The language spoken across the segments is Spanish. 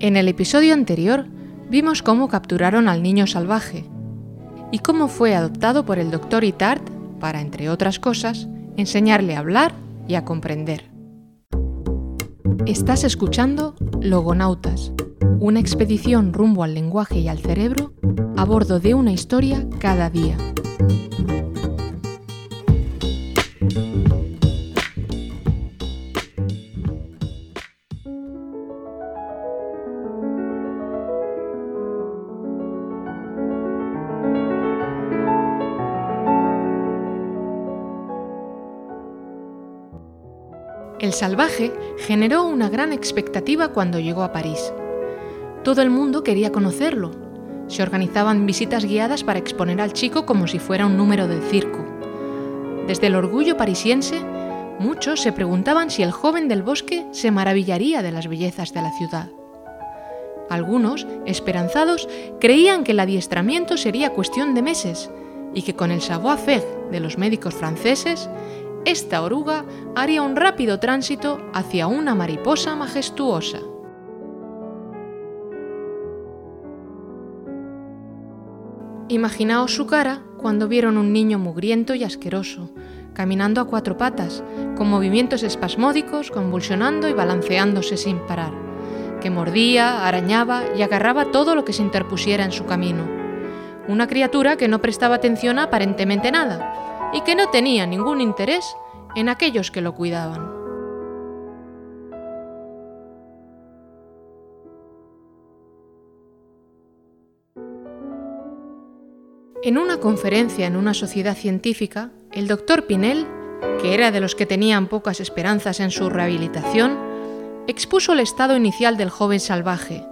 En el episodio anterior vimos cómo capturaron al niño salvaje y cómo fue adoptado por el doctor Itard para, entre otras cosas, enseñarle a hablar y a comprender. Estás escuchando Logonautas, una expedición rumbo al lenguaje y al cerebro a bordo de una historia cada día. El salvaje generó una gran expectativa cuando llegó a París. Todo el mundo quería conocerlo. Se organizaban visitas guiadas para exponer al chico como si fuera un número del circo. Desde el orgullo parisiense, muchos se preguntaban si el joven del bosque se maravillaría de las bellezas de la ciudad. Algunos, esperanzados, creían que el adiestramiento sería cuestión de meses y que con el savoir-faire de los médicos franceses esta oruga haría un rápido tránsito hacia una mariposa majestuosa. Imaginaos su cara cuando vieron un niño mugriento y asqueroso, caminando a cuatro patas, con movimientos espasmódicos, convulsionando y balanceándose sin parar, que mordía, arañaba y agarraba todo lo que se interpusiera en su camino. Una criatura que no prestaba atención a aparentemente nada, y que no tenía ningún interés en aquellos que lo cuidaban. En una conferencia en una sociedad científica, el doctor Pinel, que era de los que tenían pocas esperanzas en su rehabilitación, expuso el estado inicial del joven salvaje,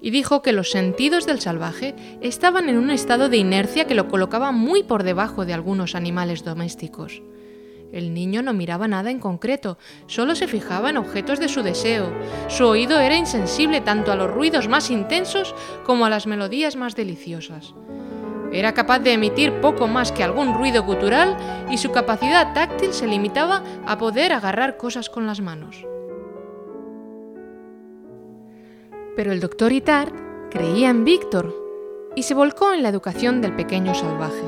y dijo que los sentidos del salvaje estaban en un estado de inercia que lo colocaba muy por debajo de algunos animales domésticos. El niño no miraba nada en concreto, solo se fijaba en objetos de su deseo. Su oído era insensible tanto a los ruidos más intensos como a las melodías más deliciosas. Era capaz de emitir poco más que algún ruido gutural y su capacidad táctil se limitaba a poder agarrar cosas con las manos. Pero el doctor Itard creía en Víctor y se volcó en la educación del pequeño salvaje.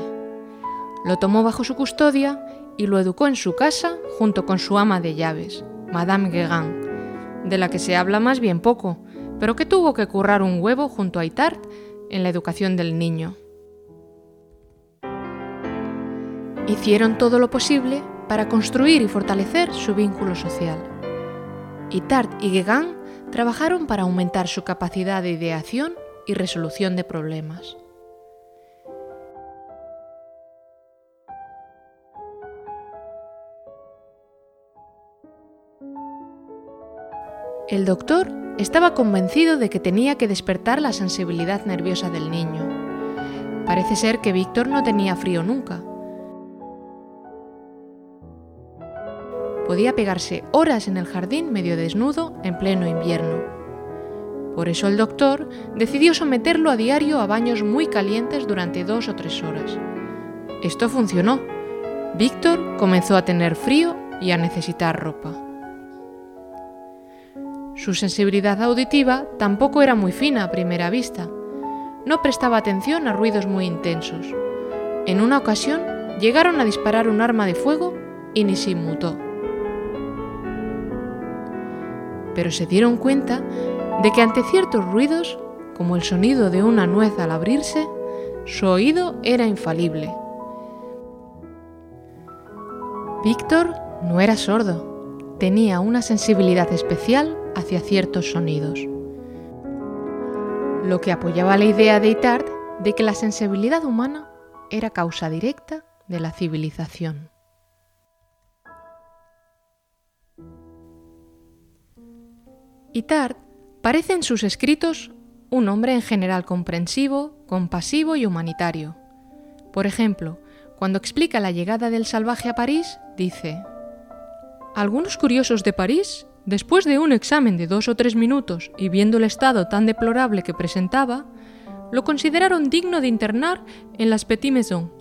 Lo tomó bajo su custodia y lo educó en su casa junto con su ama de llaves, Madame Guégan, de la que se habla más bien poco, pero que tuvo que currar un huevo junto a Itard en la educación del niño. Hicieron todo lo posible para construir y fortalecer su vínculo social. Itard y Guégan trabajaron para aumentar su capacidad de ideación y resolución de problemas. El doctor estaba convencido de que tenía que despertar la sensibilidad nerviosa del niño. Parece ser que Víctor no tenía frío nunca, podía pegarse horas en el jardín medio desnudo en pleno invierno. Por eso el doctor decidió someterlo a diario a baños muy calientes durante dos o tres horas. Esto funcionó. Víctor comenzó a tener frío y a necesitar ropa. Su sensibilidad auditiva tampoco era muy fina a primera vista. No prestaba atención a ruidos muy intensos. En una ocasión llegaron a disparar un arma de fuego y ni se inmutó. Pero se dieron cuenta de que ante ciertos ruidos, como el sonido de una nuez al abrirse, su oído era infalible. Víctor no era sordo, tenía una sensibilidad especial hacia ciertos sonidos, lo que apoyaba la idea de Itard de que la sensibilidad humana era causa directa de la civilización. Itard parece en sus escritos un hombre en general comprensivo, compasivo y humanitario. Por ejemplo, cuando explica la llegada del salvaje a París, dice, Algunos curiosos de París, después de un examen de dos o tres minutos y viendo el estado tan deplorable que presentaba, lo consideraron digno de internar en las Petit Maisons,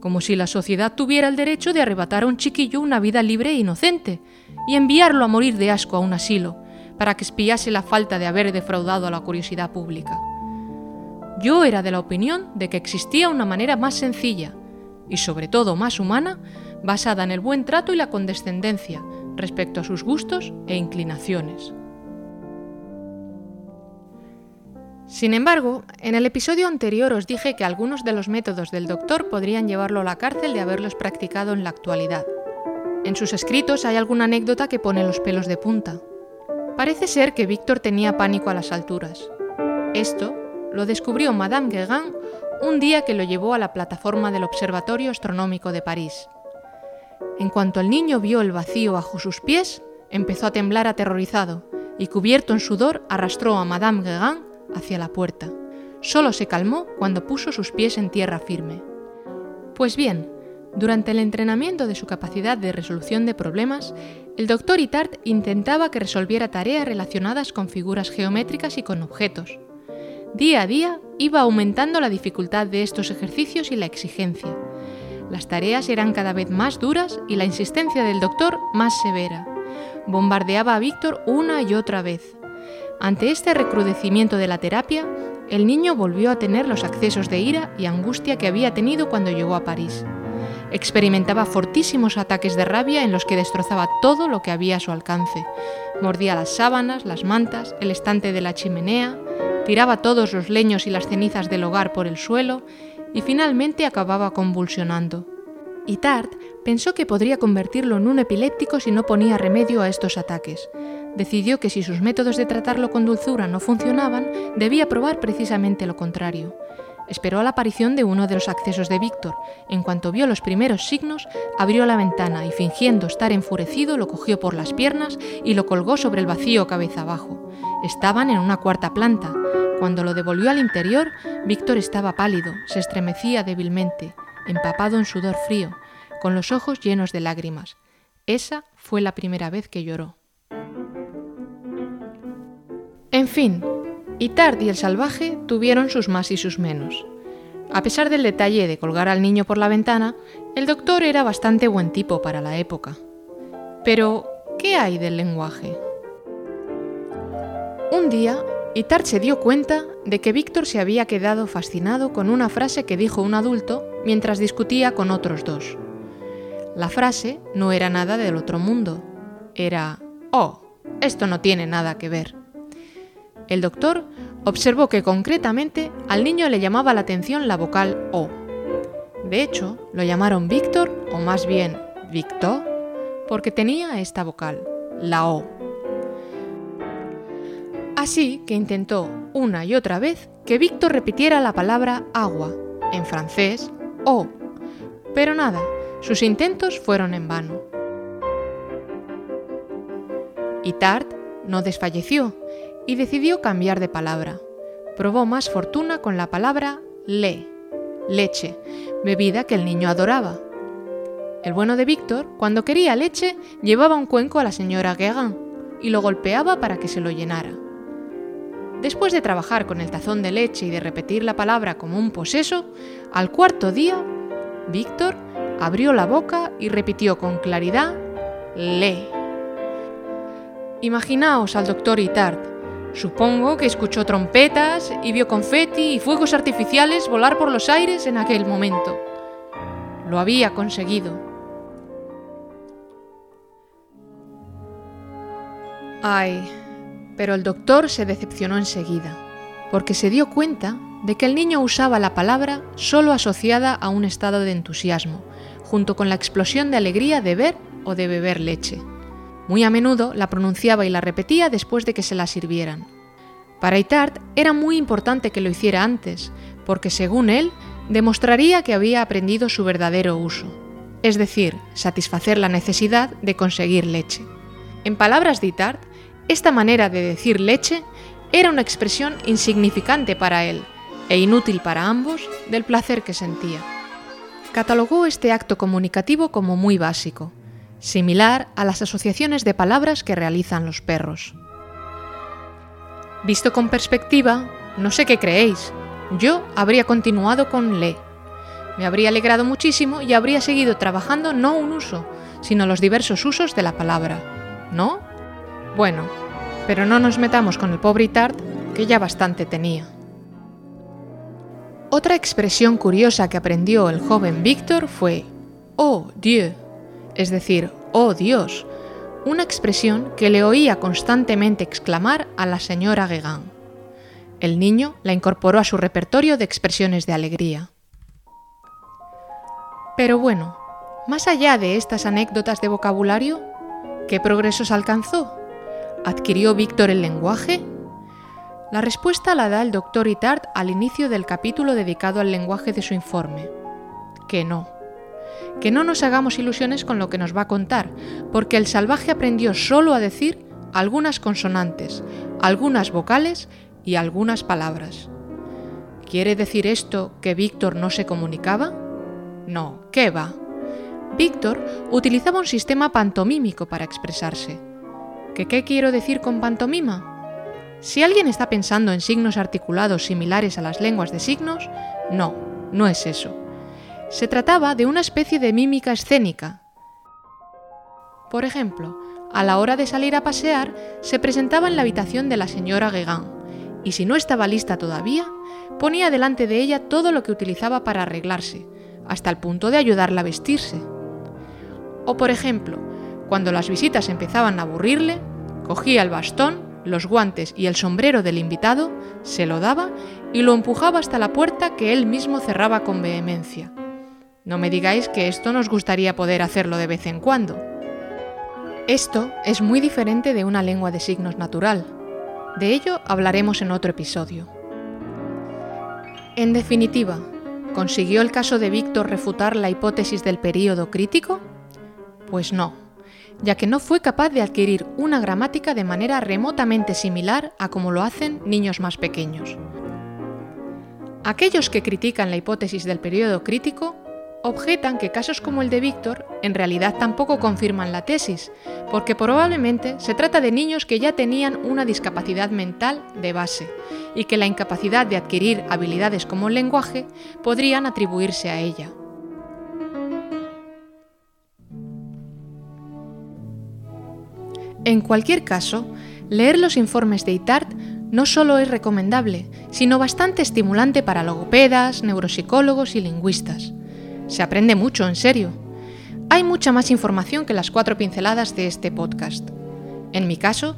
como si la sociedad tuviera el derecho de arrebatar a un chiquillo una vida libre e inocente y enviarlo a morir de asco a un asilo, para que espiase la falta de haber defraudado a la curiosidad pública. Yo era de la opinión de que existía una manera más sencilla y sobre todo más humana, basada en el buen trato y la condescendencia respecto a sus gustos e inclinaciones. Sin embargo, en el episodio anterior os dije que algunos de los métodos del doctor podrían llevarlo a la cárcel de haberlos practicado en la actualidad. En sus escritos hay alguna anécdota que pone los pelos de punta. Parece ser que Víctor tenía pánico a las alturas. Esto lo descubrió Madame Guégan un día que lo llevó a la plataforma del Observatorio Astronómico de París. En cuanto el niño vio el vacío bajo sus pies, empezó a temblar aterrorizado y cubierto en sudor arrastró a Madame Guégan hacia la puerta. Solo se calmó cuando puso sus pies en tierra firme. Pues bien, durante el entrenamiento de su capacidad de resolución de problemas, el doctor Itard intentaba que resolviera tareas relacionadas con figuras geométricas y con objetos. Día a día iba aumentando la dificultad de estos ejercicios y la exigencia. Las tareas eran cada vez más duras y la insistencia del doctor más severa. Bombardeaba a Víctor una y otra vez. Ante este recrudecimiento de la terapia, el niño volvió a tener los accesos de ira y angustia que había tenido cuando llegó a París. Experimentaba fortísimos ataques de rabia en los que destrozaba todo lo que había a su alcance. Mordía las sábanas, las mantas, el estante de la chimenea, tiraba todos los leños y las cenizas del hogar por el suelo y finalmente acababa convulsionando. Itard pensó que podría convertirlo en un epiléptico si no ponía remedio a estos ataques. Decidió que si sus métodos de tratarlo con dulzura no funcionaban, debía probar precisamente lo contrario. Esperó a la aparición de uno de los accesos de Víctor. En cuanto vio los primeros signos, abrió la ventana y fingiendo estar enfurecido lo cogió por las piernas y lo colgó sobre el vacío cabeza abajo. Estaban en una cuarta planta. Cuando lo devolvió al interior, Víctor estaba pálido, se estremecía débilmente, empapado en sudor frío, con los ojos llenos de lágrimas. Esa fue la primera vez que lloró. En fin, Itard y el salvaje tuvieron sus más y sus menos. A pesar del detalle de colgar al niño por la ventana, el doctor era bastante buen tipo para la época. Pero, ¿qué hay del lenguaje? Un día, Itard se dio cuenta de que Víctor se había quedado fascinado con una frase que dijo un adulto mientras discutía con otros dos. La frase no era nada del otro mundo, era, oh, esto no tiene nada que ver. El doctor observó que concretamente al niño le llamaba la atención la vocal O. De hecho, lo llamaron Víctor, o más bien Victor, porque tenía esta vocal, la O. Así que intentó una y otra vez que Víctor repitiera la palabra agua, en francés, O. Pero nada, sus intentos fueron en vano. Itard no desfalleció y decidió cambiar de palabra. Probó más fortuna con la palabra le, leche, bebida que el niño adoraba. El bueno de Víctor, cuando quería leche, llevaba un cuenco a la señora Guégan y lo golpeaba para que se lo llenara. Después de trabajar con el tazón de leche y de repetir la palabra como un poseso, al cuarto día, Víctor abrió la boca y repitió con claridad le. Imaginaos al doctor Itard, Supongo que escuchó trompetas y vio confeti y fuegos artificiales volar por los aires en aquel momento. Lo había conseguido. Ay, pero el doctor se decepcionó enseguida, porque se dio cuenta de que el niño usaba la palabra solo asociada a un estado de entusiasmo, junto con la explosión de alegría de ver o de beber leche. Muy a menudo la pronunciaba y la repetía después de que se la sirvieran. Para Itard era muy importante que lo hiciera antes, porque según él, demostraría que había aprendido su verdadero uso, es decir, satisfacer la necesidad de conseguir leche. En palabras de Itard, esta manera de decir leche era una expresión insignificante para él e inútil para ambos del placer que sentía. Catalogó este acto comunicativo como muy básico, similar a las asociaciones de palabras que realizan los perros. Visto con perspectiva, no sé qué creéis, yo habría continuado con le. Me habría alegrado muchísimo y habría seguido trabajando no un uso, sino los diversos usos de la palabra. ¿No? Bueno, Pero no nos metamos con el pobre Itard, que ya bastante tenía. Otra expresión curiosa que aprendió el joven Víctor fue Oh Dieu, es decir, Oh Dios, una expresión que le oía constantemente exclamar a la señora Guégan. El niño la incorporó a su repertorio de expresiones de alegría. Pero bueno, más allá de estas anécdotas de vocabulario, ¿qué progresos alcanzó? ¿Adquirió Víctor el lenguaje? La respuesta la da el doctor Itard al inicio del capítulo dedicado al lenguaje de su informe. Que no. Que no nos hagamos ilusiones con lo que nos va a contar, porque el salvaje aprendió solo a decir algunas consonantes, algunas vocales y algunas palabras. ¿Quiere decir esto que Víctor no se comunicaba? No, ¿qué va? Víctor utilizaba un sistema pantomímico para expresarse. ¿Qué, ¿Qué quiero decir con pantomima? Si alguien está pensando en signos articulados similares a las lenguas de signos, no, no es eso. Se trataba de una especie de mímica escénica. Por ejemplo, a la hora de salir a pasear, se presentaba en la habitación de la señora Guégan, y si no estaba lista todavía, ponía delante de ella todo lo que utilizaba para arreglarse, hasta el punto de ayudarla a vestirse. O por ejemplo, cuando las visitas empezaban a aburrirle, cogía el bastón, los guantes y el sombrero del invitado, se lo daba y lo empujaba hasta la puerta que él mismo cerraba con vehemencia. No me digáis que esto nos gustaría poder hacerlo de vez en cuando. Esto es muy diferente de una lengua de signos natural. De ello hablaremos en otro episodio. En definitiva, ¿consiguió el caso de Víctor refutar la hipótesis del período crítico? Pues no, ya que no fue capaz de adquirir una gramática de manera remotamente similar a como lo hacen niños más pequeños. Aquellos que critican la hipótesis del período crítico objetan que casos como el de Víctor en realidad tampoco confirman la tesis, porque probablemente se trata de niños que ya tenían una discapacidad mental de base y que la incapacidad de adquirir habilidades como el lenguaje podrían atribuirse a ella. En cualquier caso, leer los informes de ITART no solo es recomendable, sino bastante estimulante para logopedas, neuropsicólogos y lingüistas. Se aprende mucho, en serio. Hay mucha más información que las cuatro pinceladas de este podcast. En mi caso,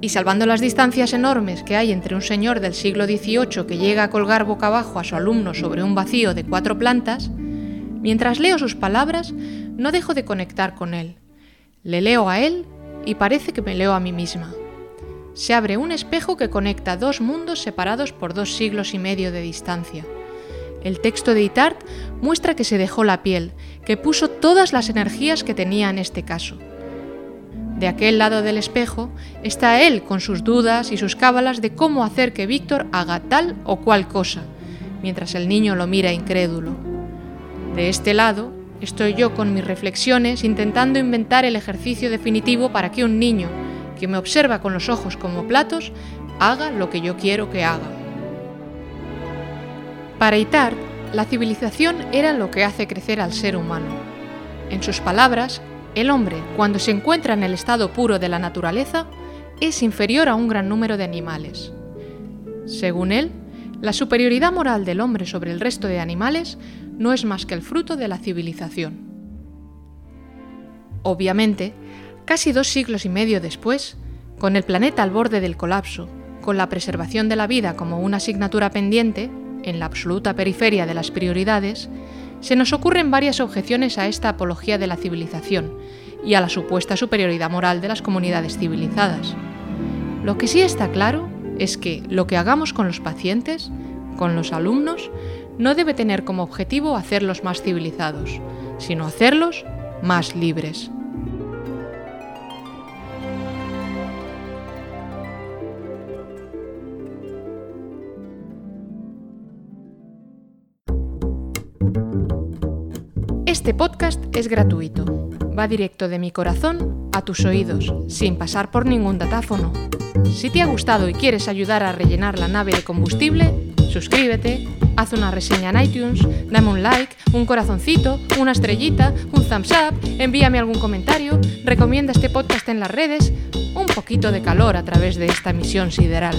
y salvando las distancias enormes que hay entre un señor del siglo XVIII que llega a colgar boca abajo a su alumno sobre un vacío de cuatro plantas, mientras leo sus palabras no dejo de conectar con él. Le leo a él y parece que me leo a mí misma. Se abre un espejo que conecta dos mundos separados por dos siglos y medio de distancia. El texto de Itard muestra que se dejó la piel, que puso todas las energías que tenía en este caso. De aquel lado del espejo está él con sus dudas y sus cábalas de cómo hacer que Víctor haga tal o cual cosa, mientras el niño lo mira incrédulo. De este lado estoy yo con mis reflexiones intentando inventar el ejercicio definitivo para que un niño, que me observa con los ojos como platos, haga lo que yo quiero que haga. Para Itard, la civilización era lo que hace crecer al ser humano. En sus palabras, el hombre, cuando se encuentra en el estado puro de la naturaleza, es inferior a un gran número de animales. Según él, la superioridad moral del hombre sobre el resto de animales no es más que el fruto de la civilización. Obviamente, casi dos siglos y medio después, con el planeta al borde del colapso, con la preservación de la vida como una asignatura pendiente, en la absoluta periferia de las prioridades, se nos ocurren varias objeciones a esta apología de la civilización y a la supuesta superioridad moral de las comunidades civilizadas. Lo que sí está claro es que lo que hagamos con los pacientes, con los alumnos, no debe tener como objetivo hacerlos más civilizados, sino hacerlos más libres. Este podcast es gratuito. Va directo de mi corazón a tus oídos, sin pasar por ningún datáfono. Si te ha gustado y quieres ayudar a rellenar la nave de combustible, Suscríbete, haz una reseña en iTunes, dame un like, un corazoncito, una estrellita, un thumbs up, envíame algún comentario, recomienda este podcast en las redes, un poquito de calor a través de esta misión sideral.